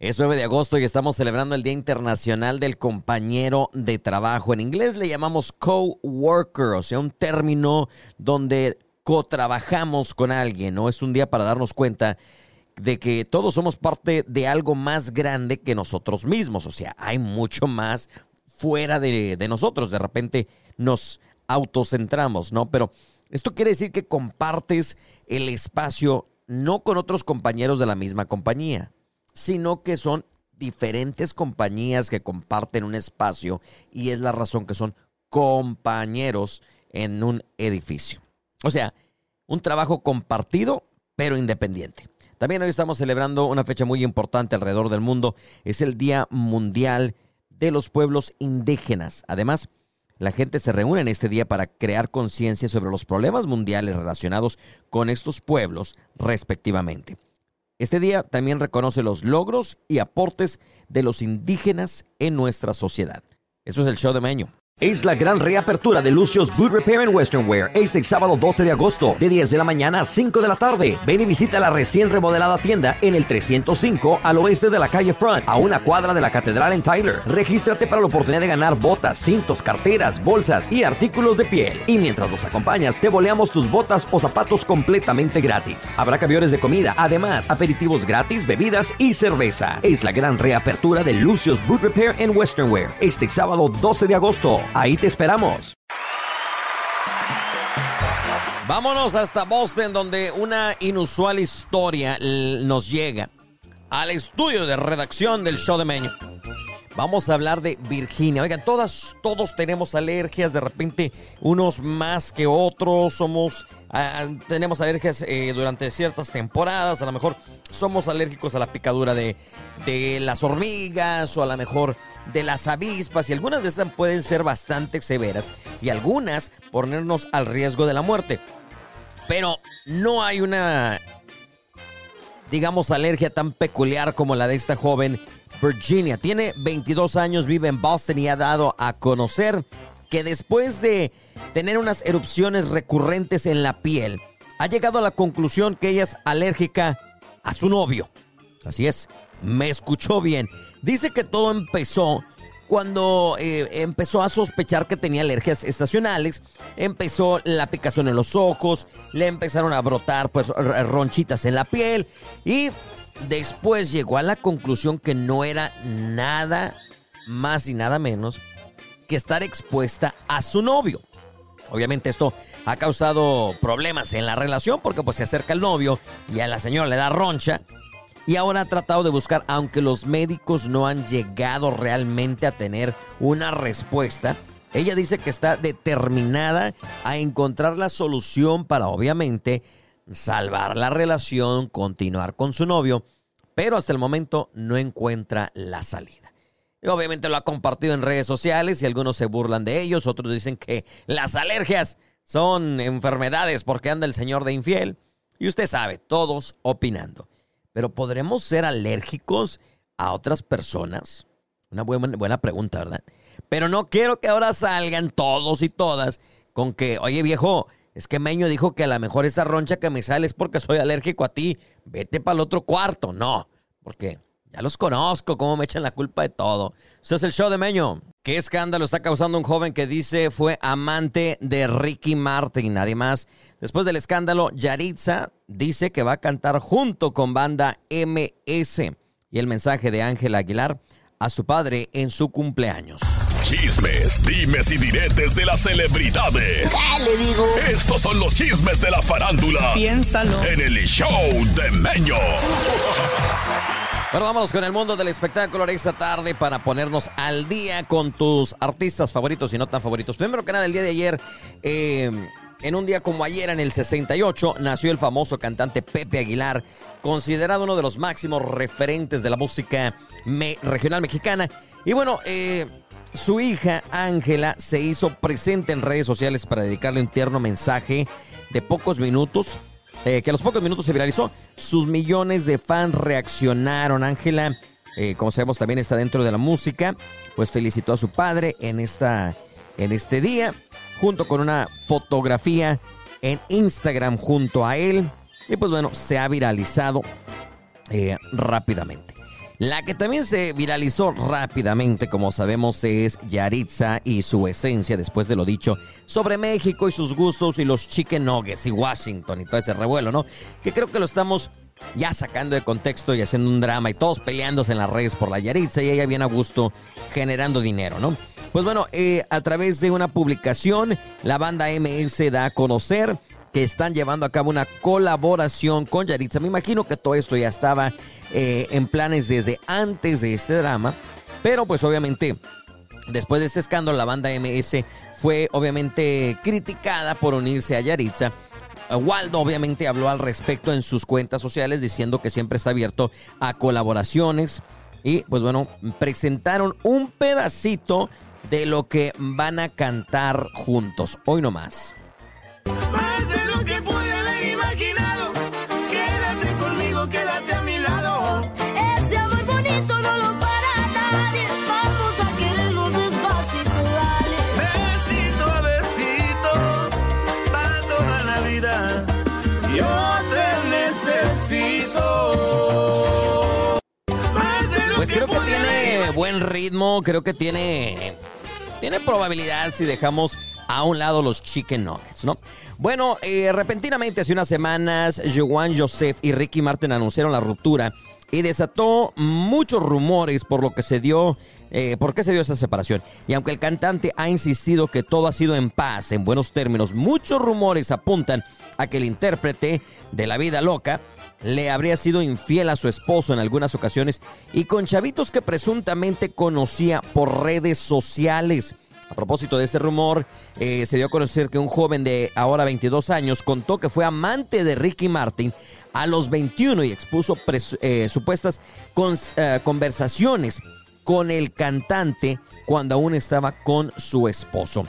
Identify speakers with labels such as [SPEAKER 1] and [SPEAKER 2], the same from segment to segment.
[SPEAKER 1] Es 9 de agosto y estamos celebrando el Día Internacional del Compañero de Trabajo. En inglés le llamamos co-worker, o sea, un término donde co-trabajamos con alguien, ¿no? Es un día para darnos cuenta de que todos somos parte de algo más grande que nosotros mismos, o sea, hay mucho más fuera de, de nosotros. De repente nos autocentramos, ¿no? Pero esto quiere decir que compartes el espacio no con otros compañeros de la misma compañía sino que son diferentes compañías que comparten un espacio y es la razón que son compañeros en un edificio. O sea, un trabajo compartido pero independiente. También hoy estamos celebrando una fecha muy importante alrededor del mundo. Es el Día Mundial de los Pueblos Indígenas. Además, la gente se reúne en este día para crear conciencia sobre los problemas mundiales relacionados con estos pueblos respectivamente. Este día también reconoce los logros y aportes de los indígenas en nuestra sociedad. Eso es el show de Meño.
[SPEAKER 2] Es la gran reapertura de Lucio's Boot Repair and Western Wear este sábado 12 de agosto, de 10 de la mañana a 5 de la tarde. Ven y visita la recién remodelada tienda en el 305 al oeste de la calle Front, a una cuadra de la catedral en Tyler. Regístrate para la oportunidad de ganar botas, cintos, carteras, bolsas y artículos de piel. Y mientras nos acompañas, te boleamos tus botas o zapatos completamente gratis. Habrá camiones de comida, además, aperitivos gratis, bebidas y cerveza. Es la gran reapertura de Lucio's Boot Repair and Western Wear este sábado 12 de agosto. Ahí te esperamos.
[SPEAKER 1] Vámonos hasta Boston, donde una inusual historia nos llega al estudio de redacción del show de Meño. Vamos a hablar de Virginia. Oigan, todas, todos tenemos alergias, de repente unos más que otros, somos, tenemos alergias eh, durante ciertas temporadas, a lo mejor somos alérgicos a la picadura de, de las hormigas o a lo mejor de las avispas y algunas de estas pueden ser bastante severas y algunas ponernos al riesgo de la muerte. Pero no hay una, digamos, alergia tan peculiar como la de esta joven Virginia. Tiene 22 años, vive en Boston y ha dado a conocer que después de tener unas erupciones recurrentes en la piel, ha llegado a la conclusión que ella es alérgica a su novio. Así es, me escuchó bien. Dice que todo empezó cuando eh, empezó a sospechar que tenía alergias estacionales, empezó la picazón en los ojos, le empezaron a brotar pues ronchitas en la piel y después llegó a la conclusión que no era nada más y nada menos que estar expuesta a su novio. Obviamente esto ha causado problemas en la relación porque pues se acerca el novio y a la señora le da roncha y ahora ha tratado de buscar, aunque los médicos no han llegado realmente a tener una respuesta, ella dice que está determinada a encontrar la solución para obviamente salvar la relación, continuar con su novio, pero hasta el momento no encuentra la salida. Y obviamente lo ha compartido en redes sociales y algunos se burlan de ellos, otros dicen que las alergias son enfermedades porque anda el señor de infiel. Y usted sabe, todos opinando pero ¿podremos ser alérgicos a otras personas? Una buena, buena pregunta, ¿verdad? Pero no quiero que ahora salgan todos y todas con que, oye viejo, es que Meño dijo que a lo mejor esa roncha que me sale es porque soy alérgico a ti. Vete para el otro cuarto. No, porque ya los conozco, cómo me echan la culpa de todo. Esto es el show de Meño. ¿Qué escándalo está causando un joven que dice fue amante de Ricky Martin? Nadie más Después del escándalo, Yaritza dice que va a cantar junto con banda MS. Y el mensaje de Ángel Aguilar a su padre en su cumpleaños.
[SPEAKER 3] Chismes, dimes y diretes de las celebridades.
[SPEAKER 4] le digo?
[SPEAKER 3] Estos son los chismes de la farándula.
[SPEAKER 4] Piénsalo.
[SPEAKER 3] En el show de Meño.
[SPEAKER 1] Bueno, vámonos con el mundo del espectáculo esta tarde para ponernos al día con tus artistas favoritos y no tan favoritos. Primero que nada, el día de ayer, eh, en un día como ayer, en el 68, nació el famoso cantante Pepe Aguilar, considerado uno de los máximos referentes de la música regional mexicana. Y bueno, eh, su hija Ángela se hizo presente en redes sociales para dedicarle un tierno mensaje de pocos minutos, eh, que a los pocos minutos se viralizó. Sus millones de fans reaccionaron. Ángela, eh, como sabemos, también está dentro de la música, pues felicitó a su padre en, esta, en este día junto con una fotografía en Instagram junto a él. Y pues bueno, se ha viralizado eh, rápidamente. La que también se viralizó rápidamente, como sabemos, es Yaritza y su esencia después de lo dicho sobre México y sus gustos y los chicken nuggets y Washington y todo ese revuelo, ¿no? Que creo que lo estamos ya sacando de contexto y haciendo un drama y todos peleándose en las redes por la Yaritza y ella bien a gusto generando dinero, ¿no? Pues bueno, eh, a través de una publicación, la banda MS da a conocer que están llevando a cabo una colaboración con Yaritza. Me imagino que todo esto ya estaba eh, en planes desde antes de este drama, pero pues obviamente después de este escándalo la banda MS fue obviamente criticada por unirse a Yaritza. Waldo obviamente habló al respecto en sus cuentas sociales diciendo que siempre está abierto a colaboraciones y pues bueno, presentaron un pedacito de lo que van a cantar juntos. Hoy nomás.
[SPEAKER 4] Más de lo que pude haber imaginado. Quédate conmigo, quédate a mi lado.
[SPEAKER 5] Este amor bonito no lo para nadie. Vamos a querernos despacito, dale.
[SPEAKER 4] Besito a besito, para toda la vida. Yo te necesito. Más de lo
[SPEAKER 1] Pues creo que tiene buen ritmo, creo que tiene tiene probabilidad si dejamos a un lado los chicken nuggets, ¿no? Bueno, eh, repentinamente hace unas semanas, Joan Joseph y Ricky Martin anunciaron la ruptura y desató muchos rumores por lo que se dio, eh, por qué se dio esa separación. Y aunque el cantante ha insistido que todo ha sido en paz, en buenos términos, muchos rumores apuntan a que el intérprete de La Vida Loca le habría sido infiel a su esposo en algunas ocasiones y con chavitos que presuntamente conocía por redes sociales. A propósito de este rumor, eh, se dio a conocer que un joven de ahora 22 años contó que fue amante de Ricky Martin a los 21 y expuso eh, supuestas eh, conversaciones con el cantante cuando aún estaba con su esposo.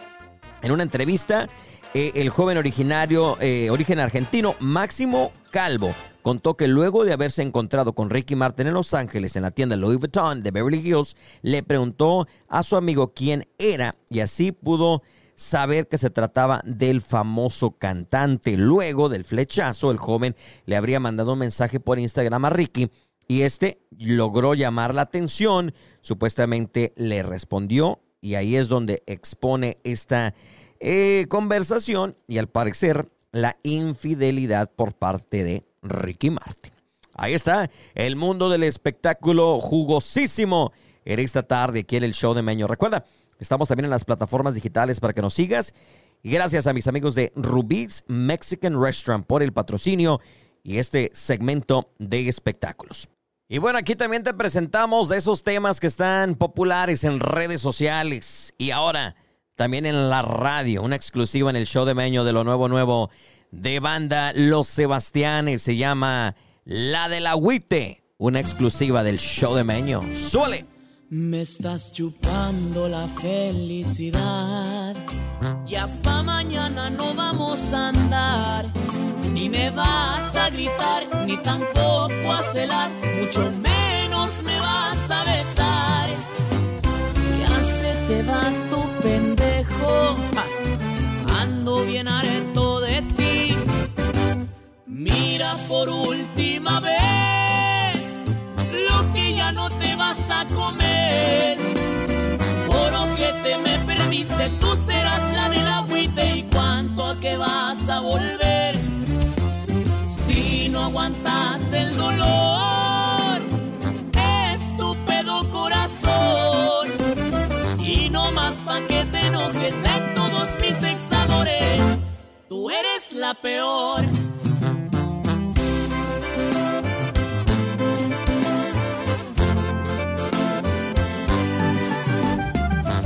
[SPEAKER 1] En una entrevista, el joven originario, origen argentino, Máximo Calvo, contó que luego de haberse encontrado con Ricky Martin en Los Ángeles en la tienda Louis Vuitton de Beverly Hills, le preguntó a su amigo quién era y así pudo saber que se trataba del famoso cantante. Luego del flechazo, el joven le habría mandado un mensaje por Instagram a Ricky y este logró llamar la atención, supuestamente le respondió y ahí es donde expone esta eh, conversación y al parecer la infidelidad por parte de Ricky Martin. Ahí está el mundo del espectáculo jugosísimo en esta tarde aquí en el show de Meño. Recuerda, estamos también en las plataformas digitales para que nos sigas. Y gracias a mis amigos de Rubí's Mexican Restaurant por el patrocinio y este segmento de espectáculos. Y bueno, aquí también te presentamos esos temas que están populares en redes sociales y ahora también en la radio, una exclusiva en el show de Meño de lo nuevo nuevo de banda Los Sebastianes, se llama La del Agüite, una exclusiva del show de Meño. ¡Suele!
[SPEAKER 6] Me estás chupando la felicidad. Ya pa' mañana no vamos a andar. Ni me vas a gritar, ni tampoco a celar. Mucho menos perdiste, tú serás la del agüite y cuánto a que vas a volver. Si no aguantas el dolor, estúpido corazón. Y no más pa' que te enojes de todos mis examores, tú eres la peor.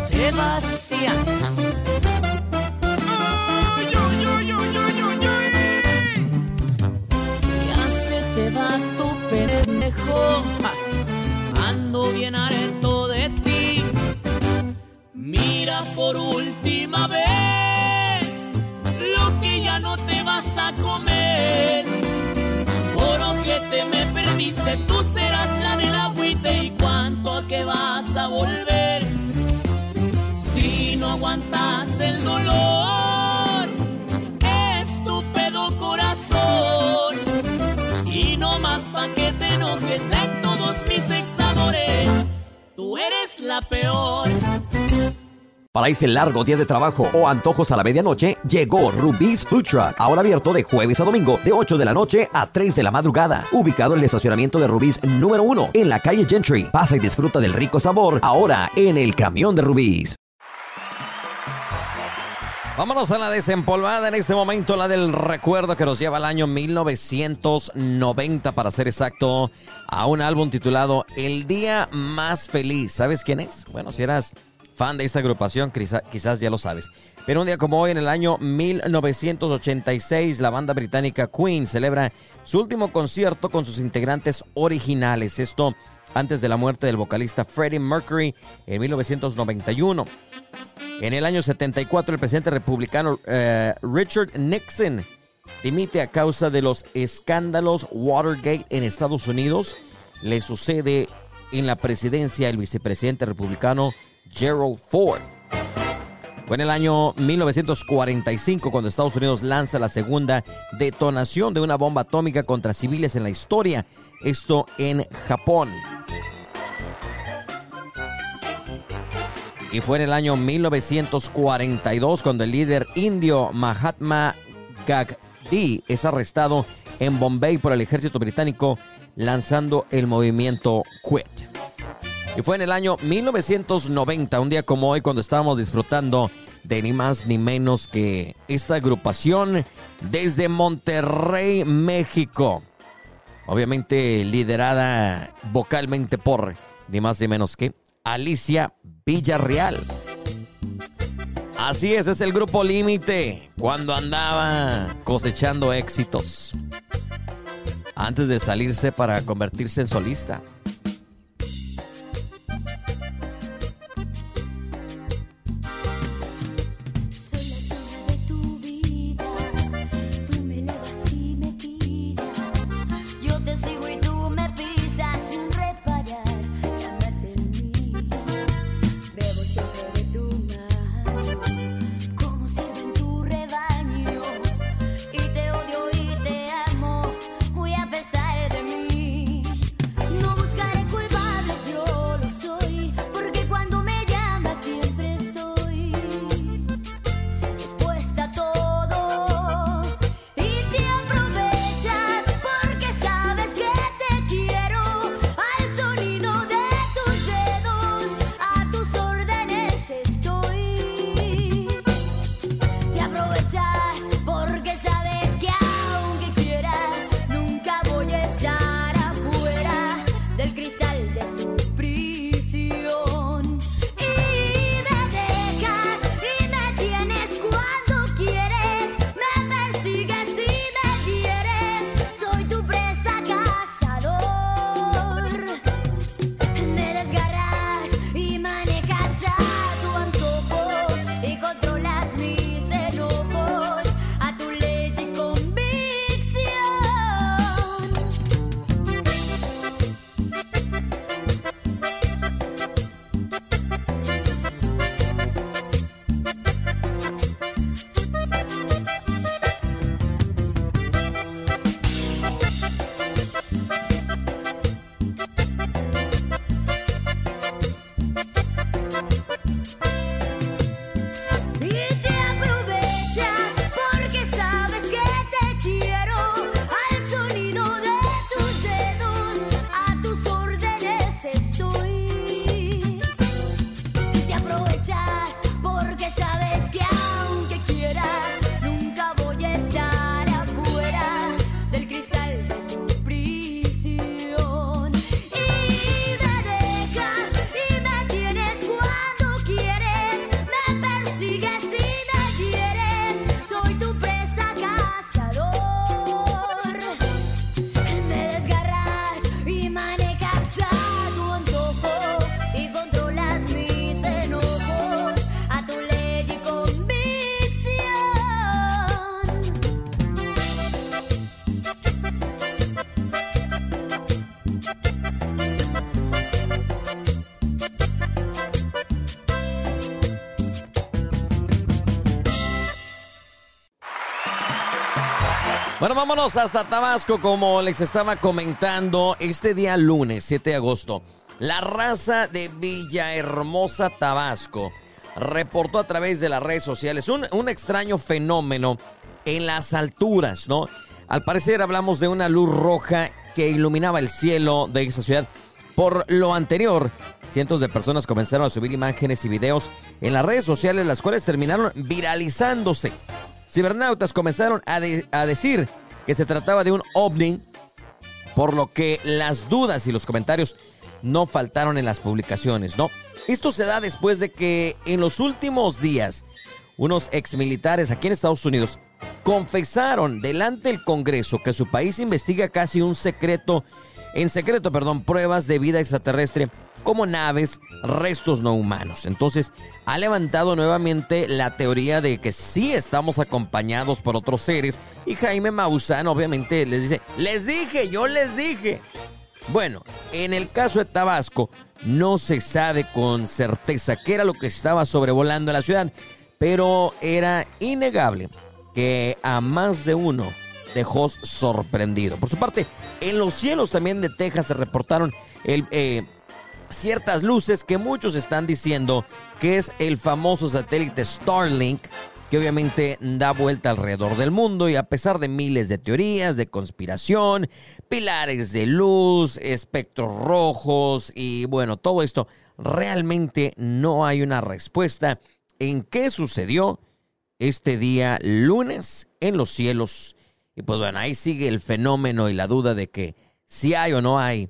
[SPEAKER 6] Sebastián. A comer. Por lo que te me perdiste, tú serás la del agüite y cuánto a que vas a volver. Si no aguantas el dolor, estúpido corazón. Y no más pa' que te enojes de todos mis examores. la peor.
[SPEAKER 1] Para ese largo día de trabajo o antojos a la medianoche, llegó Rubí's Food Truck. Ahora abierto de jueves a domingo, de 8 de la noche a 3 de la madrugada. Ubicado en el estacionamiento de Rubí's número 1, en la calle Gentry. Pasa y disfruta del rico sabor, ahora en el camión de Rubí's.
[SPEAKER 5] Vámonos a la desempolvada en este momento, la del recuerdo que nos lleva al año 1990, para ser exacto, a un álbum titulado El Día Más Feliz. ¿Sabes quién es? Bueno, si eras fan de esta agrupación, quizá- quizás ya lo sabes. Pero un día como hoy, en el año 1986, la banda británica Queen celebra su último concierto con sus integrantes originales. Esto antes de la muerte del vocalista Freddie Mercury en 1991. En el año 74, el presidente republicano eh, Richard Nixon dimite a causa de los escándalos Watergate en Estados Unidos. Le sucede en la presidencia el vicepresidente republicano Gerald Ford. Fue en el año 1945 cuando Estados Unidos lanza la segunda detonación de una bomba atómica contra civiles en la historia. Esto en Japón. Y fue en el año 1942 cuando el líder indio Mahatma Gandhi es arrestado en Bombay por el ejército británico lanzando el movimiento Quit. Y fue en el año 1990, un día como hoy, cuando estábamos disfrutando de ni más ni menos que esta agrupación desde Monterrey, México. Obviamente liderada vocalmente por ni más ni menos que Alicia Villarreal. Así es, es el grupo Límite cuando andaba cosechando éxitos. Antes de salirse para convertirse en solista. Bueno, vámonos hasta Tabasco, como les estaba comentando, este día lunes 7 de agosto.
[SPEAKER 1] La raza de Villahermosa, Tabasco, reportó a través de las redes sociales un, un extraño fenómeno en las alturas, ¿no? Al parecer hablamos de una luz roja que iluminaba el cielo de esa ciudad. Por lo anterior, cientos de personas comenzaron a subir imágenes y videos en las redes sociales, las cuales terminaron viralizándose. Cibernautas comenzaron a, de- a decir que se trataba de un ovni, por lo que las dudas y los comentarios no faltaron en las publicaciones, ¿no? Esto se da después de que en los últimos días unos exmilitares aquí en Estados Unidos confesaron delante del Congreso que su país investiga casi un secreto, en secreto, perdón, pruebas de vida extraterrestre como naves, restos no humanos. Entonces, ha levantado nuevamente la teoría de que sí estamos acompañados por otros seres y Jaime Maussan obviamente les dice, les dije, yo les dije. Bueno, en el caso de Tabasco, no se sabe con certeza qué era lo que estaba sobrevolando la ciudad, pero era innegable que a más de uno dejó sorprendido. Por su parte, en los cielos también de Texas se reportaron el, eh, ciertas luces que muchos están diciendo que es el famoso satélite Starlink que obviamente da vuelta alrededor del mundo y a pesar de miles de teorías de conspiración, pilares de luz, espectros rojos y bueno, todo esto, realmente no hay una respuesta en qué sucedió este día lunes en los cielos. Y pues bueno, ahí sigue el fenómeno y la duda de que si hay o no hay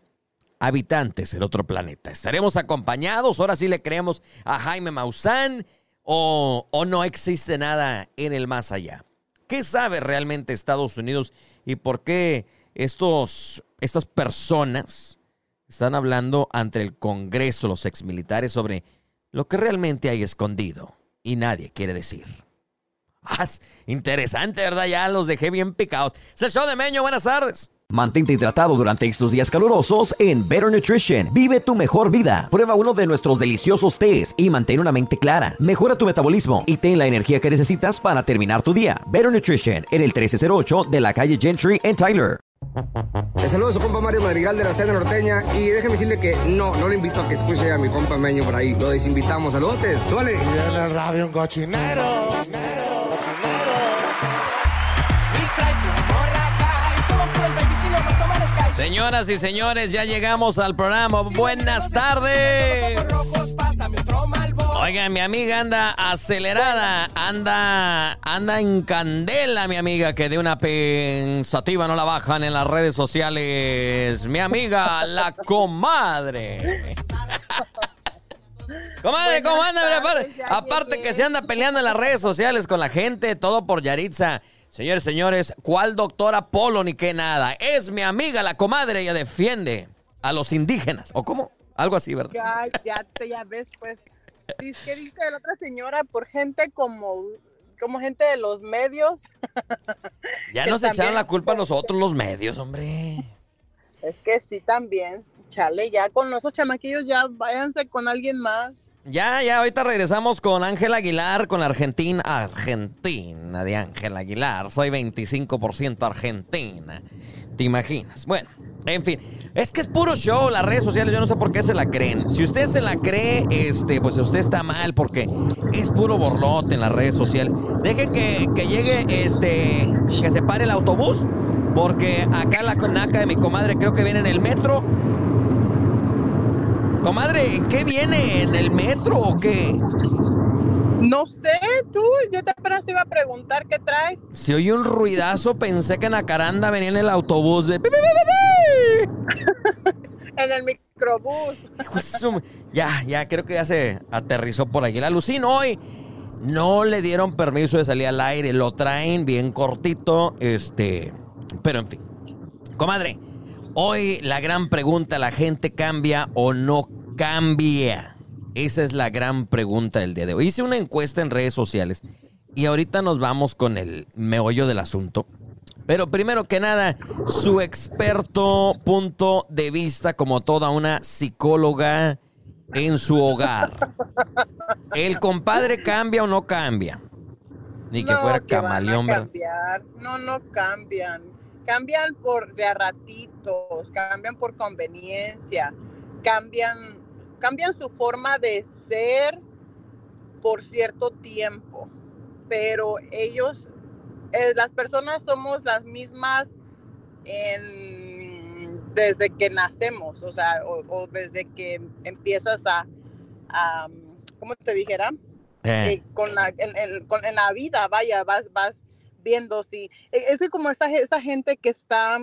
[SPEAKER 1] habitantes del otro planeta. ¿Estaremos acompañados? Ahora sí le creemos a Jaime Maussan o, o no existe nada en el más allá. ¿Qué sabe realmente Estados Unidos y por qué estos, estas personas están hablando ante el Congreso, los exmilitares, sobre lo que realmente hay escondido y nadie quiere decir? Ah, es interesante, ¿verdad? Ya los dejé bien picados. Es el show de Meño, buenas tardes.
[SPEAKER 2] Mantente hidratado durante estos días calurosos en Better Nutrition. Vive tu mejor vida. Prueba uno de nuestros deliciosos tés y mantén una mente clara. Mejora tu metabolismo y ten la energía que necesitas para terminar tu día. Better Nutrition en el 1308 de la calle Gentry en Tyler.
[SPEAKER 7] Le saludo a su compa Mario Madrigal de la Cena Norteña y déjeme decirle que no, no le invito a que escuche a mi compa Meño por ahí. Lo desinvitamos. Saludos, suele.
[SPEAKER 8] en el radio un cochinero.
[SPEAKER 1] Señoras y señores, ya llegamos al programa. Buenas tardes. Oigan, mi amiga anda acelerada, anda, anda en candela, mi amiga, que de una pensativa no la bajan en las redes sociales. Mi amiga, la comadre. Comadre, ¿cómo anda? Aparte, aparte que se anda peleando en las redes sociales con la gente, todo por Yaritza. Señores, señores, ¿cuál doctora Polo ni qué nada? Es mi amiga, la comadre, ella defiende a los indígenas. ¿O cómo? Algo así, ¿verdad?
[SPEAKER 9] Ay, ya, te, ya ves, pues. ¿Qué dice la otra señora? Por gente como, como gente de los medios.
[SPEAKER 1] Ya nos echaron
[SPEAKER 9] también-
[SPEAKER 1] la culpa a nosotros los medios, hombre.
[SPEAKER 9] Es que sí, también. Chale, ya con esos chamaquillos ya váyanse con alguien más.
[SPEAKER 1] Ya, ya, ahorita regresamos con Ángel Aguilar, con la Argentina. Argentina de Ángel Aguilar. Soy 25% argentina. ¿Te imaginas? Bueno, en fin. Es que es puro show, las redes sociales, yo no sé por qué se la creen. Si usted se la cree, este, pues usted está mal, porque es puro borlote en las redes sociales. Dejen que, que llegue, este, que se pare el autobús, porque acá la conaca de mi comadre creo que viene en el metro. Comadre, ¿en qué viene? ¿En el metro o qué?
[SPEAKER 9] No sé, tú, yo te apenas te iba a preguntar qué traes.
[SPEAKER 1] Se oye un ruidazo, pensé que en Acaranda venía en el autobús de...
[SPEAKER 9] En el microbús.
[SPEAKER 1] Ya, ya, creo que ya se aterrizó por aquí. La Lucín hoy no le dieron permiso de salir al aire, lo traen bien cortito, este... Pero en fin. Comadre, hoy la gran pregunta, ¿la gente cambia o no cambia? Esa es la gran pregunta del día de hoy. Hice una encuesta en redes sociales y ahorita nos vamos con el meollo del asunto. Pero primero que nada, su experto punto de vista como toda una psicóloga en su hogar. ¿El compadre cambia o no cambia? Ni que
[SPEAKER 9] No,
[SPEAKER 1] fuera
[SPEAKER 9] que van a
[SPEAKER 1] camaleón.
[SPEAKER 9] No, no cambian. Cambian por de a ratitos, cambian por conveniencia. cambian, cambian su forma de ser por cierto tiempo, pero ellos, eh, las personas somos las mismas en- desde que nacemos, o sea, o, o desde que empiezas a, a, ¿cómo te dijera?
[SPEAKER 1] Eh.
[SPEAKER 9] Eh, con la, en, en- con- en la vida, vaya, vas, vas viendo si, e- es que como esa, esa gente que está,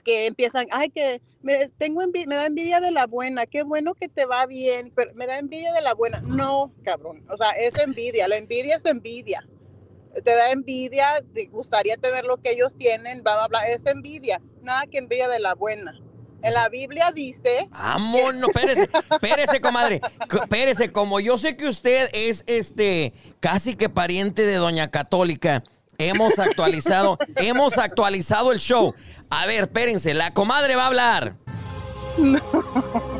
[SPEAKER 9] que empiezan, ay, que me, tengo envi- me da envidia de la buena, qué bueno que te va bien, pero me da envidia de la buena. No, cabrón, o sea, es envidia, la envidia es envidia. Te da envidia, te gustaría tener lo que ellos tienen, bla, bla, bla, es envidia, nada que envidia de la buena. En la Biblia dice,
[SPEAKER 1] Vámonos, espérese, espérese, comadre. Co- Espérese, como yo sé que usted es este casi que pariente de Doña Católica. Hemos actualizado, hemos actualizado el show. A ver, espérense, la comadre va a hablar.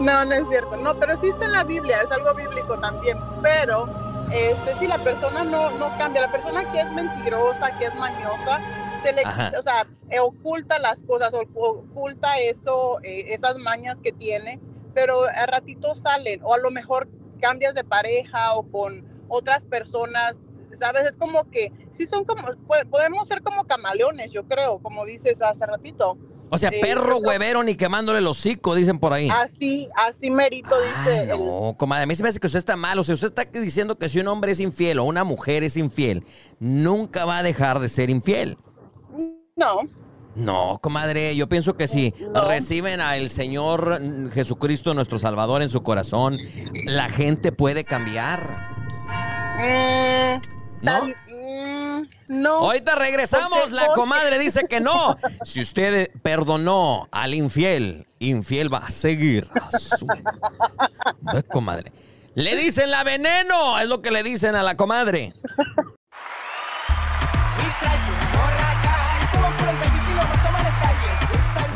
[SPEAKER 9] No, no es cierto. No, pero sí está en la Biblia, es algo bíblico también. Pero este, si la persona no, no cambia, la persona que es mentirosa, que es mañosa, se le
[SPEAKER 10] Ajá.
[SPEAKER 9] o sea, eh, oculta las cosas, oculta eso, eh, esas mañas que tiene, pero a ratito salen, o a lo mejor cambias de pareja o con otras personas. ¿Sabes? Es como que, sí son como, po- podemos ser como camaleones, yo creo, como dices hace ratito.
[SPEAKER 1] O sea,
[SPEAKER 9] Eh,
[SPEAKER 1] perro huevero ni quemándole el hocico, dicen por ahí.
[SPEAKER 9] Así, así merito dice el-
[SPEAKER 1] No, comadre, a mí se me hace que usted está mal. O sea, usted está diciendo que si un hombre es infiel o una mujer es infiel, nunca va a dejar de ser infiel.
[SPEAKER 9] No.
[SPEAKER 1] No, comadre, yo pienso que si reciben al Señor Jesucristo, nuestro Salvador, en su corazón, la gente puede cambiar.
[SPEAKER 9] Mm,
[SPEAKER 1] ¿No?
[SPEAKER 9] mm, no.
[SPEAKER 1] Ahorita regresamos, la comadre dice que no. Si usted perdonó al infiel, infiel va a seguir. a su- Ve, comadre. Le dicen la veneno, es lo que le dicen a la comadre.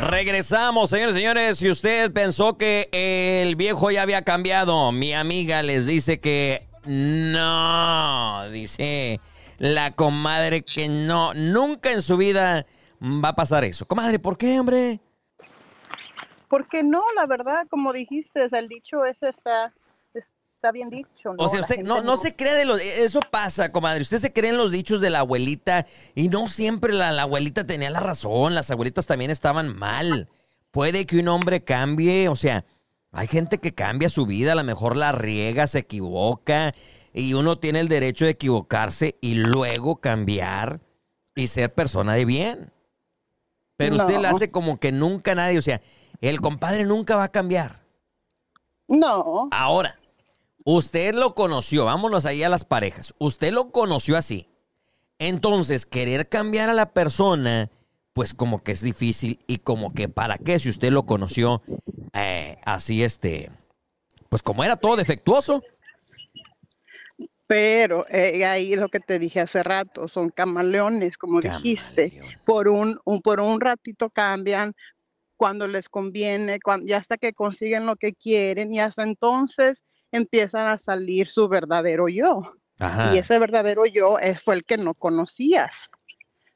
[SPEAKER 1] Regresamos, señores y señores. Si usted pensó que el viejo ya había cambiado, mi amiga les dice que no. Dice la comadre que no. Nunca en su vida va a pasar eso. Comadre, ¿por qué, hombre?
[SPEAKER 9] Porque no, la verdad, como dijiste, el dicho ese está, está bien dicho. ¿no?
[SPEAKER 1] O sea, usted no, no se cree de los... Eso pasa, comadre. Usted se cree en los dichos de la abuelita y no siempre la, la abuelita tenía la razón. Las abuelitas también estaban mal. Puede que un hombre cambie, o sea, hay gente que cambia su vida, a lo mejor la riega, se equivoca y uno tiene el derecho de equivocarse y luego cambiar y ser persona de bien. Pero usted le hace como que nunca nadie, o sea, el compadre nunca va a cambiar.
[SPEAKER 9] No.
[SPEAKER 1] Ahora, usted lo conoció, vámonos ahí a las parejas. Usted lo conoció así. Entonces, querer cambiar a la persona, pues como que es difícil y como que para qué si usted lo conoció eh, así, este, pues como era todo defectuoso.
[SPEAKER 9] Pero eh, ahí lo que te dije hace rato, son camaleones, como dijiste. Por un, un- por un ratito cambian cuando les conviene, cuan- ya hasta que consiguen lo que quieren y hasta entonces empiezan a salir su verdadero yo.
[SPEAKER 1] Ajá.
[SPEAKER 9] Y ese verdadero yo es, fue el que no conocías.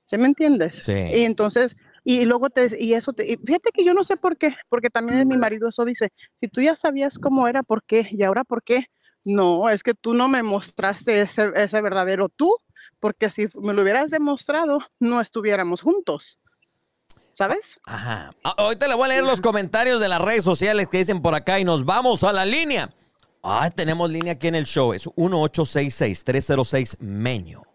[SPEAKER 9] ¿Sí me entiendes?
[SPEAKER 1] Sí.
[SPEAKER 9] Y entonces, y luego te, y eso te, y fíjate que yo no sé por qué, porque también mi marido eso dice, si tú ya sabías cómo era, ¿por qué? ¿Y ahora por qué? No, es que tú no me mostraste ese, ese verdadero tú, porque si me lo hubieras demostrado, no estuviéramos juntos. ¿Sabes?
[SPEAKER 1] Ajá. Ah, Ahorita le voy a leer los comentarios de las redes sociales que dicen por acá y nos vamos a la línea. Ah, tenemos línea aquí en el show. Es 1866-306 Meño.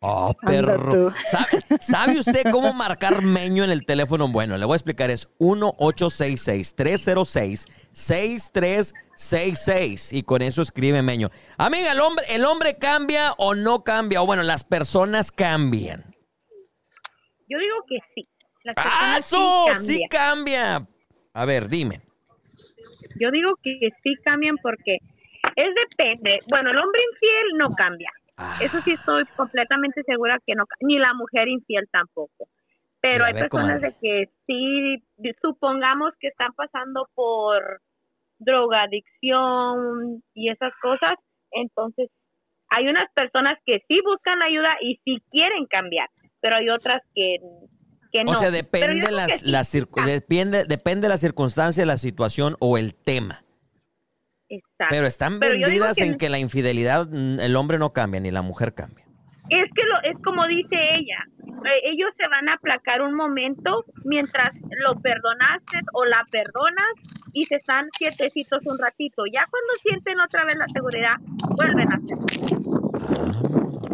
[SPEAKER 1] Oh, perro. ¿Sabe, sabe usted cómo marcar Meño en el teléfono? Bueno, le voy a explicar. Es 1866-306-6366. Y con eso escribe Meño. Amiga, ¿el hombre, ¿el hombre cambia o no cambia? O bueno, las personas cambian.
[SPEAKER 11] Yo digo que sí. Las
[SPEAKER 1] ¡Ah,
[SPEAKER 11] sí.
[SPEAKER 1] Sí cambia. A ver, dime.
[SPEAKER 11] Yo digo que sí cambian porque es depende. Bueno, el hombre infiel no cambia. Eso sí estoy completamente segura que no, ni la mujer infiel tampoco. Pero hay personas
[SPEAKER 10] comadre.
[SPEAKER 11] de que sí, supongamos que están pasando por drogadicción y esas cosas, entonces hay unas personas que sí buscan ayuda y sí quieren cambiar, pero hay otras que que no.
[SPEAKER 1] O sea, depende las,
[SPEAKER 11] sí.
[SPEAKER 1] las circu- depende, depende la circunstancia, la situación o el tema.
[SPEAKER 11] Exacto.
[SPEAKER 1] Pero están
[SPEAKER 11] Pero
[SPEAKER 1] vendidas
[SPEAKER 11] que
[SPEAKER 1] en que la infidelidad, mm, el hombre no cambia ni la mujer cambia.
[SPEAKER 11] Es que lo, es como dice ella, eh, ellos se van a aplacar un momento mientras lo perdonaste o la perdonas y se están quietecitos un ratito. Ya cuando sienten otra vez la seguridad, vuelven a hacer.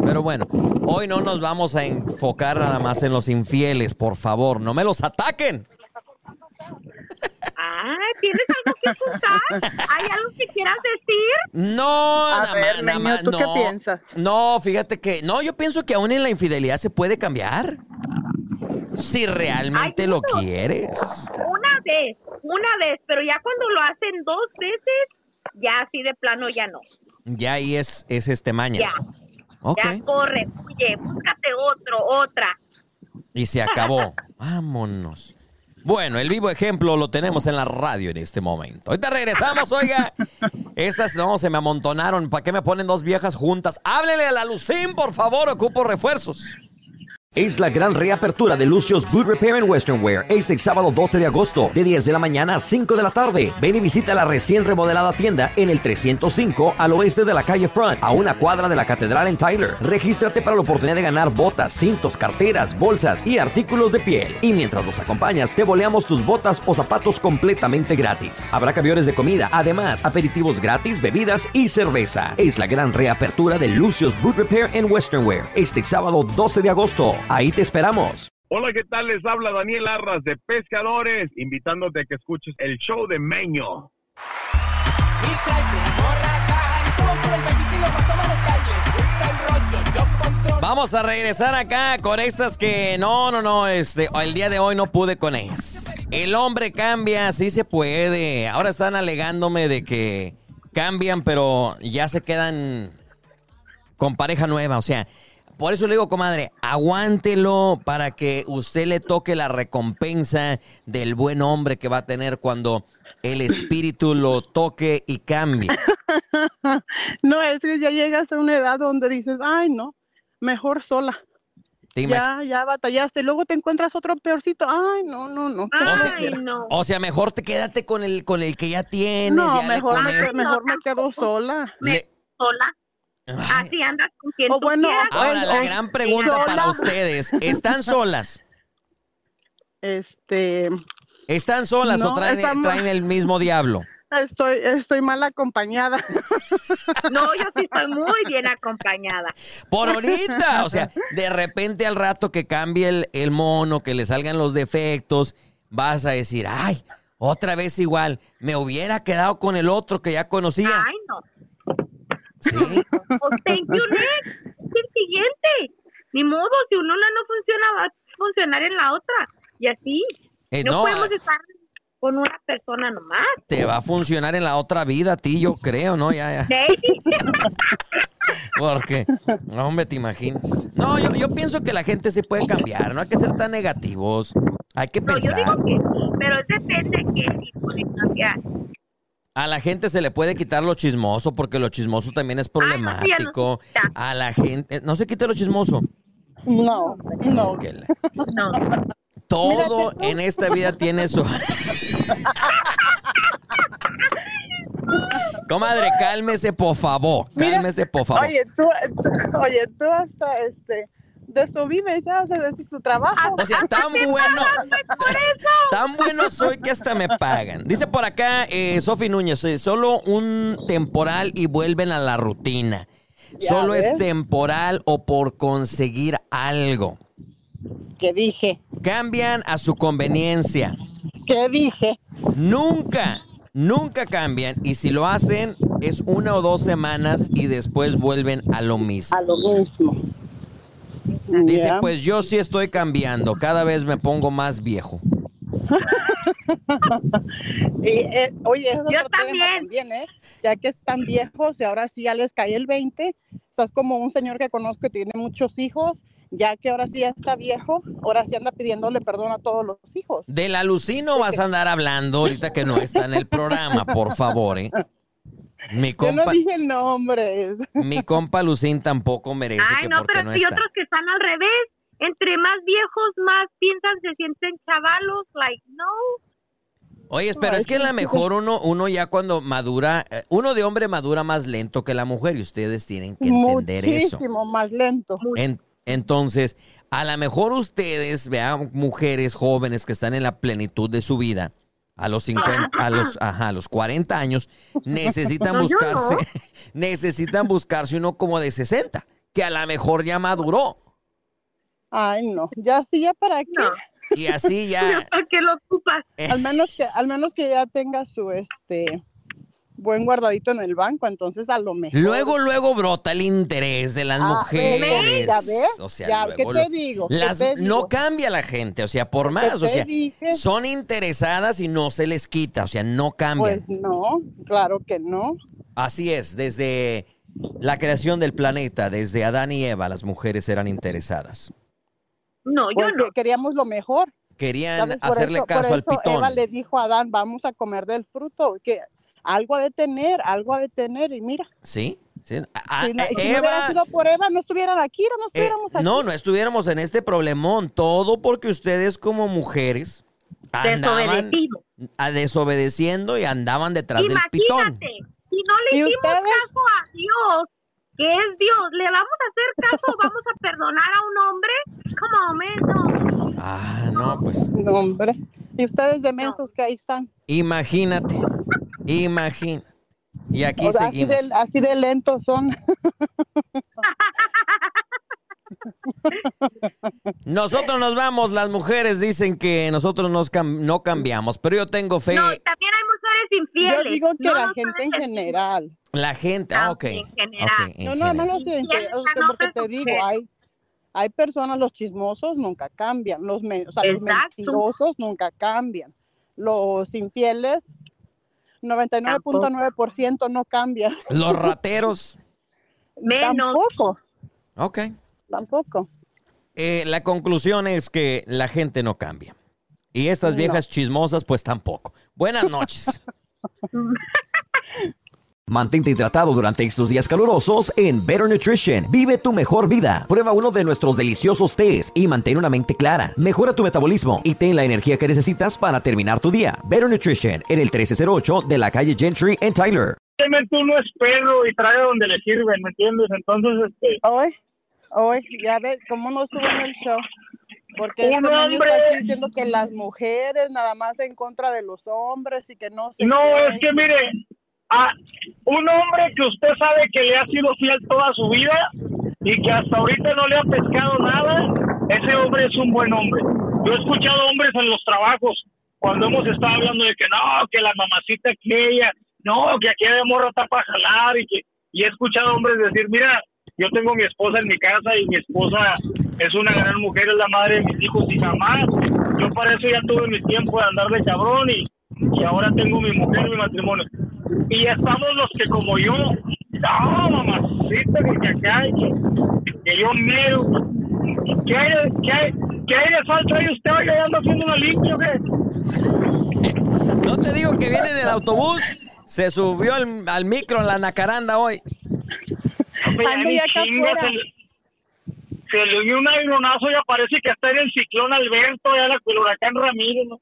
[SPEAKER 1] Pero bueno, hoy no nos vamos a enfocar nada más en los infieles, por favor, no me los ataquen.
[SPEAKER 11] ¿Hay algo que quieras decir?
[SPEAKER 1] No,
[SPEAKER 9] A
[SPEAKER 1] nada
[SPEAKER 9] ver,
[SPEAKER 1] más, más,
[SPEAKER 9] ¿tú qué
[SPEAKER 1] no.
[SPEAKER 9] piensas?
[SPEAKER 1] No, fíjate que, no, yo pienso que aún en la infidelidad se puede cambiar. Si realmente
[SPEAKER 11] Ay,
[SPEAKER 1] lo quieres.
[SPEAKER 11] Una vez, una vez, pero ya cuando lo hacen dos veces, ya así de plano ya no.
[SPEAKER 1] Ya ahí es, es este maña.
[SPEAKER 11] Ya,
[SPEAKER 1] Ok.
[SPEAKER 11] ya corre, huye, búscate otro, otra.
[SPEAKER 1] Y se acabó. Vámonos. Bueno, el vivo ejemplo lo tenemos en la radio en este momento. Ahorita regresamos, oiga. Estas no, se me amontonaron. ¿Para qué me ponen dos viejas juntas? Háblele a la Lucín, por favor, ocupo refuerzos.
[SPEAKER 2] Es la gran reapertura de Lucio's Boot Repair and Western Wear este sábado 12 de agosto de 10 de la mañana a 5 de la tarde. Ven y visita la recién remodelada tienda en el 305 al oeste de la calle Front, a una cuadra de la catedral en Tyler. Regístrate para la oportunidad de ganar botas, cintos, carteras, bolsas y artículos de piel. Y mientras nos acompañas, te boleamos tus botas o zapatos completamente gratis. Habrá camiones de comida, además aperitivos gratis, bebidas y cerveza. Es la gran reapertura de Lucio's Boot Repair and Western Wear este sábado 12 de agosto. Ahí te esperamos.
[SPEAKER 10] Hola, ¿qué tal? Les habla Daniel Arras de Pescadores, invitándote a que escuches el show de Meño.
[SPEAKER 1] Vamos a regresar acá con estas que no, no, no, este, el día de hoy no pude con ellas. El hombre cambia, sí se puede. Ahora están alegándome de que cambian, pero ya se quedan con pareja nueva. O sea, por eso le digo, comadre, aguántelo para que usted le toque la recompensa del buen hombre que va a tener cuando el espíritu lo toque y cambie.
[SPEAKER 9] No, es que ya llegas a una edad donde dices, ay, no, mejor sola.
[SPEAKER 1] ¿Te imag-
[SPEAKER 9] Ya, ya batallaste. Luego te encuentras otro peorcito. Ay, no, no, no.
[SPEAKER 1] O sea,
[SPEAKER 9] flojera.
[SPEAKER 1] o sea, mejor te quédate con el con el que ya tienes.
[SPEAKER 9] No,
[SPEAKER 1] ya
[SPEAKER 9] mejor me, mejor me quedo sola.
[SPEAKER 1] le-
[SPEAKER 11] Sola. Así andas con quien
[SPEAKER 9] O
[SPEAKER 11] tú
[SPEAKER 9] bueno,
[SPEAKER 11] quieras.
[SPEAKER 1] Ahora, la gran pregunta para ustedes, ¿están solas?
[SPEAKER 9] Este,
[SPEAKER 1] ¿Están solas o
[SPEAKER 9] No,
[SPEAKER 1] traen,
[SPEAKER 9] estamos-
[SPEAKER 1] traen el mismo diablo?
[SPEAKER 9] estoy, estoy mal acompañada.
[SPEAKER 11] No, yo sí estoy muy bien acompañada.
[SPEAKER 1] Por ahorita, o sea, de repente al rato que cambie el, el mono, que le salgan los defectos, vas a decir, ay, otra vez igual, me hubiera quedado con el otro que ya conocía.
[SPEAKER 11] Ay, no.
[SPEAKER 1] Sí.
[SPEAKER 11] Pues thank you, next. El siguiente. Ni modo, si uno no funciona, va a funcionar en la otra. Y así.
[SPEAKER 1] Eh,
[SPEAKER 11] no,
[SPEAKER 1] no,
[SPEAKER 11] podemos
[SPEAKER 1] eh.
[SPEAKER 11] estar con una persona nomás.
[SPEAKER 1] Te va a funcionar en la otra vida a ti, yo creo, ¿no? Ya, ya. Porque, no, hombre, te imaginas. No, yo, yo pienso que la gente se puede cambiar, no hay que ser tan negativos. Hay que
[SPEAKER 11] No, yo
[SPEAKER 1] pensar.
[SPEAKER 11] digo que sí, pero depende de qué tipo de cambiar.
[SPEAKER 1] A la gente se le puede quitar lo chismoso porque lo chismoso también es problemático. A la gente, no se quite lo chismoso.
[SPEAKER 9] No, no.
[SPEAKER 1] Que la-
[SPEAKER 11] No.
[SPEAKER 1] Todo en esta vida tiene su. Comadre, cálmese, por favor. Cálmese, por favor.
[SPEAKER 9] Oye, tú, oye, tú hasta este, de eso vives ya, o sea, de su trabajo.
[SPEAKER 1] O sea, tan bueno, tan bueno soy que hasta me pagan. Dice por acá eh, Sofi Núñez, eh, solo un temporal y vuelven a la rutina.
[SPEAKER 9] Ya
[SPEAKER 1] Solo es temporal o por conseguir algo.
[SPEAKER 9] ¿Qué dije?
[SPEAKER 1] Cambian a su conveniencia.
[SPEAKER 9] ¿Qué dije?
[SPEAKER 1] Nunca, nunca cambian. Y si lo hacen, es una o dos semanas y después vuelven a lo mismo.
[SPEAKER 9] A lo mismo.
[SPEAKER 1] Dice, pues yo sí estoy cambiando. Cada vez me pongo más viejo.
[SPEAKER 9] Y, eh, oye, es otro tema
[SPEAKER 11] también.
[SPEAKER 9] ¿eh? Ya que están viejos y ahora sí ya les cae el 20. Estás como un señor que conozco que tiene muchos hijos, ya que ahora sí ya está viejo, ahora sí anda pidiéndole perdón a todos los hijos.
[SPEAKER 1] Del alucino vas a andar hablando ahorita que no está en el programa, por favor, ¿eh? Mi
[SPEAKER 9] Yo no
[SPEAKER 1] compa,
[SPEAKER 9] dije nombres.
[SPEAKER 1] mi compa Lucín tampoco merece
[SPEAKER 11] Ay,
[SPEAKER 1] que
[SPEAKER 11] no,
[SPEAKER 1] porque
[SPEAKER 11] pero
[SPEAKER 1] no
[SPEAKER 11] hay
[SPEAKER 1] está.
[SPEAKER 11] otros que están al revés. entre más viejos, más piensan, se sienten chavalos, like, no.
[SPEAKER 1] Oye, pero es que a lo mejor uno, uno ya cuando madura, eh, uno de hombre madura más lento que la mujer y ustedes tienen que entender eso.
[SPEAKER 9] Muchísimo más lento.
[SPEAKER 1] En- entonces, a lo mejor ustedes, vean, mujeres jóvenes que están en la plenitud de su vida, a los 50, a los, ajá, a los 40 años, necesitan
[SPEAKER 11] No,
[SPEAKER 1] buscarse,
[SPEAKER 11] no.
[SPEAKER 1] necesitan buscarse uno como de 60, que a lo mejor ya maduró.
[SPEAKER 9] Ay, no. Ya sí, ya para qué.
[SPEAKER 1] Y así ya.
[SPEAKER 11] ¿Para qué lo ocupas?
[SPEAKER 9] Al menos que, al menos que ya tenga su este buen guardadito en el banco, entonces a lo mejor.
[SPEAKER 1] Luego, luego brota el interés de las
[SPEAKER 9] Ah,
[SPEAKER 1] mujeres.
[SPEAKER 9] ¿ya ves?
[SPEAKER 1] O sea,
[SPEAKER 9] Ya,
[SPEAKER 1] luego,
[SPEAKER 9] ¿qué te digo? ¿Qué
[SPEAKER 1] las-
[SPEAKER 9] te
[SPEAKER 1] no cambia la gente, o sea, por más, o sea,
[SPEAKER 9] dije?
[SPEAKER 1] son interesadas y no se les quita, o sea, no cambian.
[SPEAKER 9] Pues no, claro que no.
[SPEAKER 1] Así es, desde la creación del planeta, desde Adán y Eva, las mujeres eran interesadas.
[SPEAKER 11] No,
[SPEAKER 9] Pues que queríamos lo mejor.
[SPEAKER 1] Querían hacerle
[SPEAKER 9] eso- por
[SPEAKER 1] caso al
[SPEAKER 9] eso
[SPEAKER 1] pitón.
[SPEAKER 9] Eva le dijo a Adán, vamos a comer del fruto, que algo ha de tener, algo ha de tener, y mira,
[SPEAKER 1] ¿Sí? ¿Sí? Ah,
[SPEAKER 9] si, no,
[SPEAKER 1] eh,
[SPEAKER 9] y si no hubiera
[SPEAKER 1] Eva,
[SPEAKER 9] sido por Eva, no estuvieran aquí, no
[SPEAKER 1] eh,
[SPEAKER 9] estuviéramos aquí.
[SPEAKER 1] no, no estuviéramos en este problemón, todo porque ustedes como mujeres andaban a- desobedeciendo y andaban detrás del pitón.
[SPEAKER 11] Imagínate, si no le
[SPEAKER 9] ¿Y
[SPEAKER 11] hicimos
[SPEAKER 9] ustedes?
[SPEAKER 11] caso a Dios, que es Dios, ¿le vamos a hacer caso? ¿Vamos a perdonar a un hombre? Man, no.
[SPEAKER 1] Ah, no, pues
[SPEAKER 9] No, hombre. Y ustedes de mensos que ahí están.
[SPEAKER 1] imagínate, imagínate. Y aquí
[SPEAKER 9] O sea, así,
[SPEAKER 1] seguimos.
[SPEAKER 9] de, así de lentos son.
[SPEAKER 1] Nosotros nos vamos, las mujeres dicen que nosotros nos cam- no cambiamos, pero yo tengo fe.
[SPEAKER 11] No, y también hay mujeres infieles.
[SPEAKER 9] Yo digo que
[SPEAKER 11] No
[SPEAKER 9] la gente en general.
[SPEAKER 1] La gente, ah, ok.
[SPEAKER 11] en general.
[SPEAKER 1] ok, en
[SPEAKER 9] No, nada más
[SPEAKER 1] general.
[SPEAKER 9] los porque te digo, hay, hay personas, los chismosos nunca cambian, los, me- o sea, los mentirosos nunca cambian, los infieles, 99.9% no cambian.
[SPEAKER 1] Los rateros,
[SPEAKER 11] Menos.
[SPEAKER 9] Tampoco,
[SPEAKER 1] ok.
[SPEAKER 9] tampoco.
[SPEAKER 1] Eh, la conclusión es que la gente no cambia. Y estas
[SPEAKER 9] No.
[SPEAKER 1] viejas chismosas, pues tampoco. Buenas noches.
[SPEAKER 2] Mantente hidratado durante estos días calurosos en Better Nutrition. Vive tu mejor vida. Prueba uno de nuestros deliciosos tés y mantén una mente clara. Mejora tu metabolismo y ten la energía que necesitas para terminar tu día. Better Nutrition en el 1308 de la calle Gentry en Tyler.
[SPEAKER 12] Obviamente uno es perro y trae donde le sirven, ¿me entiendes? Entonces, este,
[SPEAKER 9] Hoy, hoy, ya ves, ¿cómo no estuvo en el show? Porque
[SPEAKER 12] Un
[SPEAKER 9] este
[SPEAKER 12] hombre-
[SPEAKER 9] está diciendo que las mujeres nada más en contra de los hombres y que no sé
[SPEAKER 12] no, es que mire, a un hombre que usted sabe que le ha sido fiel toda su vida y que hasta ahorita no le ha pescado nada, ese hombre es un buen hombre. Yo he escuchado hombres en los trabajos cuando hemos estado hablando de que no, que la mamacita aquella, no, que aquella morra está para jalar y que y he escuchado hombres decir, mira, yo tengo mi esposa en mi casa y mi esposa es una gran mujer, es la madre de mis hijos y jamás. Yo para eso ya tuve mi tiempo de andar de cabrón y, y ahora tengo mi mujer, mi matrimonio. Y estamos los que como yo, no, mamacita, que acá, que, que yo mero. ¿Qué hay, qué, hay, ¿Qué hay de falta ahí usted? Oiga, anda haciendo una limpia, o qué?
[SPEAKER 1] No te digo que viene en el autobús. Se subió al, al micro en la nacaranda hoy.
[SPEAKER 9] Ando ya acá afuera.
[SPEAKER 12] Se le dio un aironazo y parece que está en el ciclón Alberto, ya la, el huracán Ramírez, ¿no?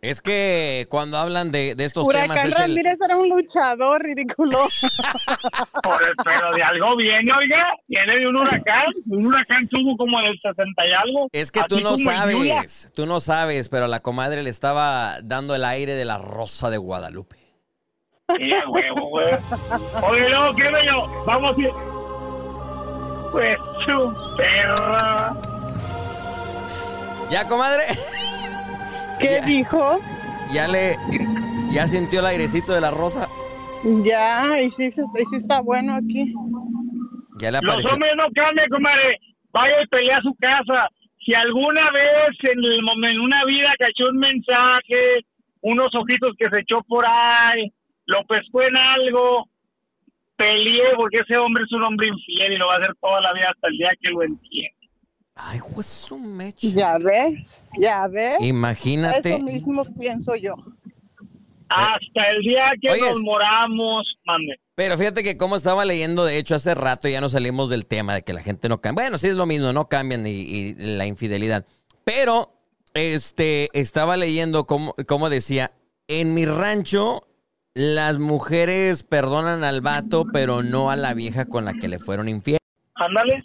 [SPEAKER 1] Es que cuando hablan de, de estos temas
[SPEAKER 9] Huracán
[SPEAKER 1] es el,
[SPEAKER 9] Ramírez era un luchador ridículo.
[SPEAKER 12] Por pero de algo viene, oiga, viene de un huracán, un huracán tuvo como del 60 y algo.
[SPEAKER 1] Es que
[SPEAKER 12] así
[SPEAKER 1] tú no sabes, tú no sabes, pero la comadre le estaba dando el aire de la rosa de Guadalupe.
[SPEAKER 12] Sí, huevo, güey. Oye, luego, ¿qué yo? Vamos a ir. Pues su perra.
[SPEAKER 1] Ya, comadre,
[SPEAKER 9] ¿Qué dijo?
[SPEAKER 1] ya le, ya sintió el airecito de la rosa.
[SPEAKER 9] Ya, y sí, y sí está bueno aquí.
[SPEAKER 1] Ya le
[SPEAKER 12] Los
[SPEAKER 1] apareció.
[SPEAKER 12] hombres no cambian, comadre. Vaya y pelea a su casa. Si alguna vez en, el, en una vida cachó un mensaje, unos ojitos que se echó por ahí, lo pescó en algo, peleé porque ese hombre es un hombre infiel y lo va a hacer toda la vida hasta el día que lo entienda.
[SPEAKER 1] Ay, pues un mecho.
[SPEAKER 9] Ya ves, ya ves.
[SPEAKER 1] Imagínate.
[SPEAKER 9] Eso mismo pienso yo.
[SPEAKER 12] Hasta el día que nos moramos, mande.
[SPEAKER 1] Pero fíjate que como estaba leyendo, de hecho, hace rato ya no salimos del tema de que la gente no cambia. Bueno, sí es lo mismo, no cambian y, y la infidelidad. Pero, este, estaba leyendo cómo, cómo decía, en mi rancho las mujeres perdonan al vato, pero no a la vieja con la que le fueron infiel.
[SPEAKER 12] Ándale.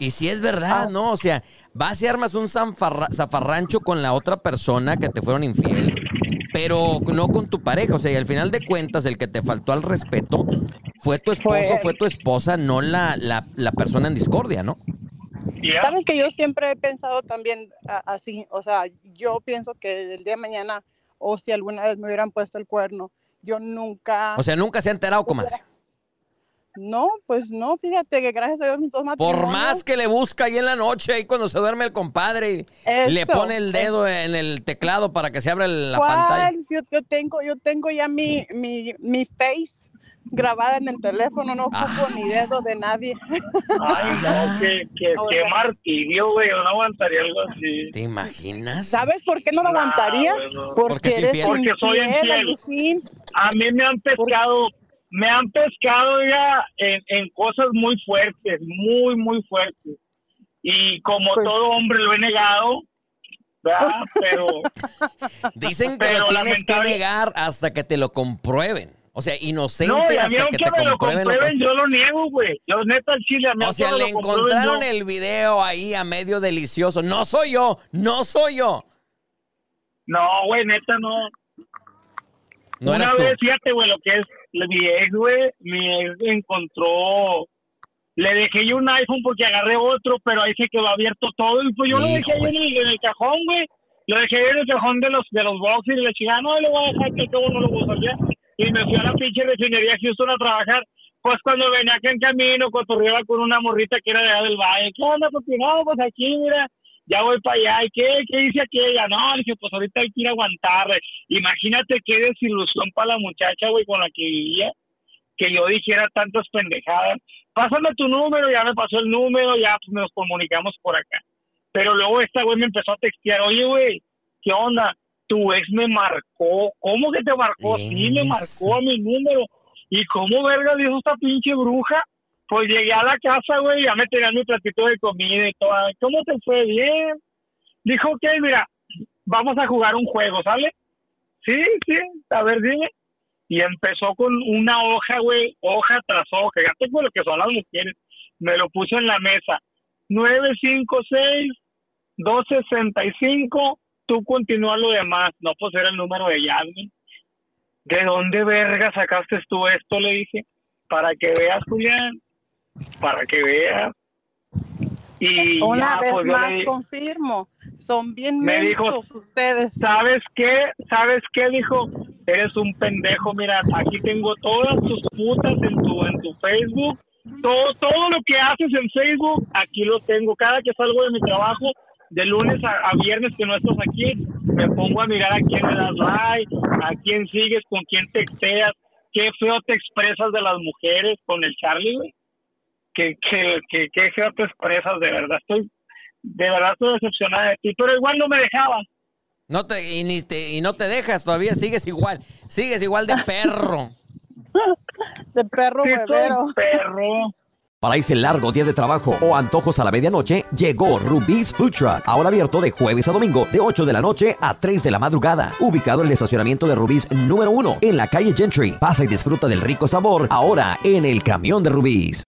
[SPEAKER 1] Y si es verdad, ¿no? O sea, vas y armas un zanfarra- zafarrancho con la otra persona que te fueron infiel, pero no con tu pareja. O sea, y al final de cuentas, el que te faltó al respeto fue tu esposo,
[SPEAKER 9] Fue-
[SPEAKER 1] fue tu esposa, no la, la, la persona en discordia, ¿no?
[SPEAKER 9] Sabes que yo siempre he pensado también así, o sea, yo pienso que el día de mañana, o si alguna vez me hubieran puesto el cuerno, yo nunca,
[SPEAKER 1] O sea, nunca se ha enterado, comadre.
[SPEAKER 9] no, pues no, fíjate que gracias a Dios mis dos
[SPEAKER 1] Por más que le busca ahí en la noche, ahí cuando se duerme el compadre, y le pone el dedo en el teclado para que se abra la
[SPEAKER 9] ¿cuál?
[SPEAKER 1] pantalla.
[SPEAKER 9] Yo, yo tengo, yo tengo ya mi, mi, mi face grabada en el teléfono, no ocupo ni dedo de nadie.
[SPEAKER 12] Ay, no, qué, qué,
[SPEAKER 9] O
[SPEAKER 12] qué martirio, güey. Yo no aguantaría algo así.
[SPEAKER 1] ¿Te imaginas?
[SPEAKER 9] ¿Sabes por qué no lo
[SPEAKER 12] Nah,
[SPEAKER 9] aguantaría? Porque,
[SPEAKER 1] Porque es
[SPEAKER 9] eres
[SPEAKER 1] infiel.
[SPEAKER 12] Porque soy
[SPEAKER 9] infiel.
[SPEAKER 12] A mí me han pescado, me han pescado ya en, en cosas muy fuertes, muy, muy fuertes. Y como
[SPEAKER 9] Pues
[SPEAKER 12] todo hombre lo he negado, ¿verdad? Pero
[SPEAKER 1] Dicen que
[SPEAKER 12] Pero
[SPEAKER 1] lo tienes que negar hasta que te lo comprueben. O sea, inocente
[SPEAKER 12] no,
[SPEAKER 1] hasta que te
[SPEAKER 12] me lo
[SPEAKER 1] comprueben. lo
[SPEAKER 12] comprueben, yo lo niego, güey. Yo neta al chile, a mí
[SPEAKER 1] O sea, le encontraron
[SPEAKER 12] yo-
[SPEAKER 1] el video ahí a medio delicioso. No soy yo, no soy yo.
[SPEAKER 12] No, güey, neta no.
[SPEAKER 1] No
[SPEAKER 12] Una
[SPEAKER 1] tú.
[SPEAKER 12] vez, fíjate, güey, lo que es mi ex, güey, mi ex encontró, le dejé yo un iPhone porque agarré otro, pero ahí se quedó abierto todo y pues yo lo dejé ahí en el, en el cajón, güey. Lo dejé en el cajón de los de los boxes y le dije, ah, no, le voy a dejar que todo no lo voy a salir. Y me fui a la pinche refinería Houston a trabajar. Pues cuando venía acá en camino, cotorreaba con una morrita que era de allá del valle. ¿Qué onda, papi? No, pues aquí, mira, ya voy para allá. ¿Y qué? ¿Qué dice aquella? No, dije, pues ahorita hay que ir a aguantar. güey. Imagínate qué desilusión para la muchacha, güey, con la que vivía. Que yo dijera tantas pendejadas. Pásame tu número, ya me pasó el número, ya pues nos comunicamos por acá. Pero luego esta güey me empezó a textear, oye, güey, ¿qué onda? Tu ex me marcó. ¿Cómo que te marcó? Sí, me marcó a mi número. ¿Y cómo verga dijo esta pinche bruja? Pues llegué a la casa, güey, ya me tenían mi platito de comida y todo. ¿Cómo te fue? Bien. Dijo, ok, mira, vamos a jugar un juego, ¿sale? Sí, sí, a ver, dime. Y empezó con una hoja, güey, hoja tras hoja. Ya tengo lo que son las mujeres. Me lo puso en la mesa. 956 265 tú continúa lo demás. No, pues era el número de Yasmin. ¿De dónde verga sacaste tú esto? Le dije. Para que veas, Julián. Para que veas. Y
[SPEAKER 9] Una
[SPEAKER 12] ya,
[SPEAKER 9] vez
[SPEAKER 12] pues,
[SPEAKER 9] más
[SPEAKER 12] le
[SPEAKER 9] confirmo, son bien
[SPEAKER 12] me dijo,
[SPEAKER 9] ustedes.
[SPEAKER 12] ¿sabes qué? ¿Sabes qué? Dijo, eres un pendejo, mira, aquí tengo todas tus putas en tu, en tu Facebook, todo, todo lo que haces en Facebook, aquí lo tengo, cada que salgo de mi trabajo, de lunes a, a viernes que no estás aquí, me pongo a mirar a quién le das like, a quién sigues, con quién texteas, qué feo te expresas de las mujeres con el Charlie, güey. Qué, qué, qué, qué feo te expresas, de verdad, estoy, de verdad estoy decepcionada de ti, pero igual no me dejaban.
[SPEAKER 1] No te, y, ni te- y no te dejas todavía, sigues igual. Sigues igual de perro.
[SPEAKER 9] De perro
[SPEAKER 12] Sí, soy perro.
[SPEAKER 2] Para ese largo día de trabajo o antojos a la medianoche, llegó Rubí's Food Truck. Ahora abierto de jueves a domingo, de 8 de la noche a 3 de la madrugada. Ubicado en el estacionamiento de Rubí's número 1, en la calle Gentry. Pasa y disfruta del rico sabor, ahora en el camión de Rubí's.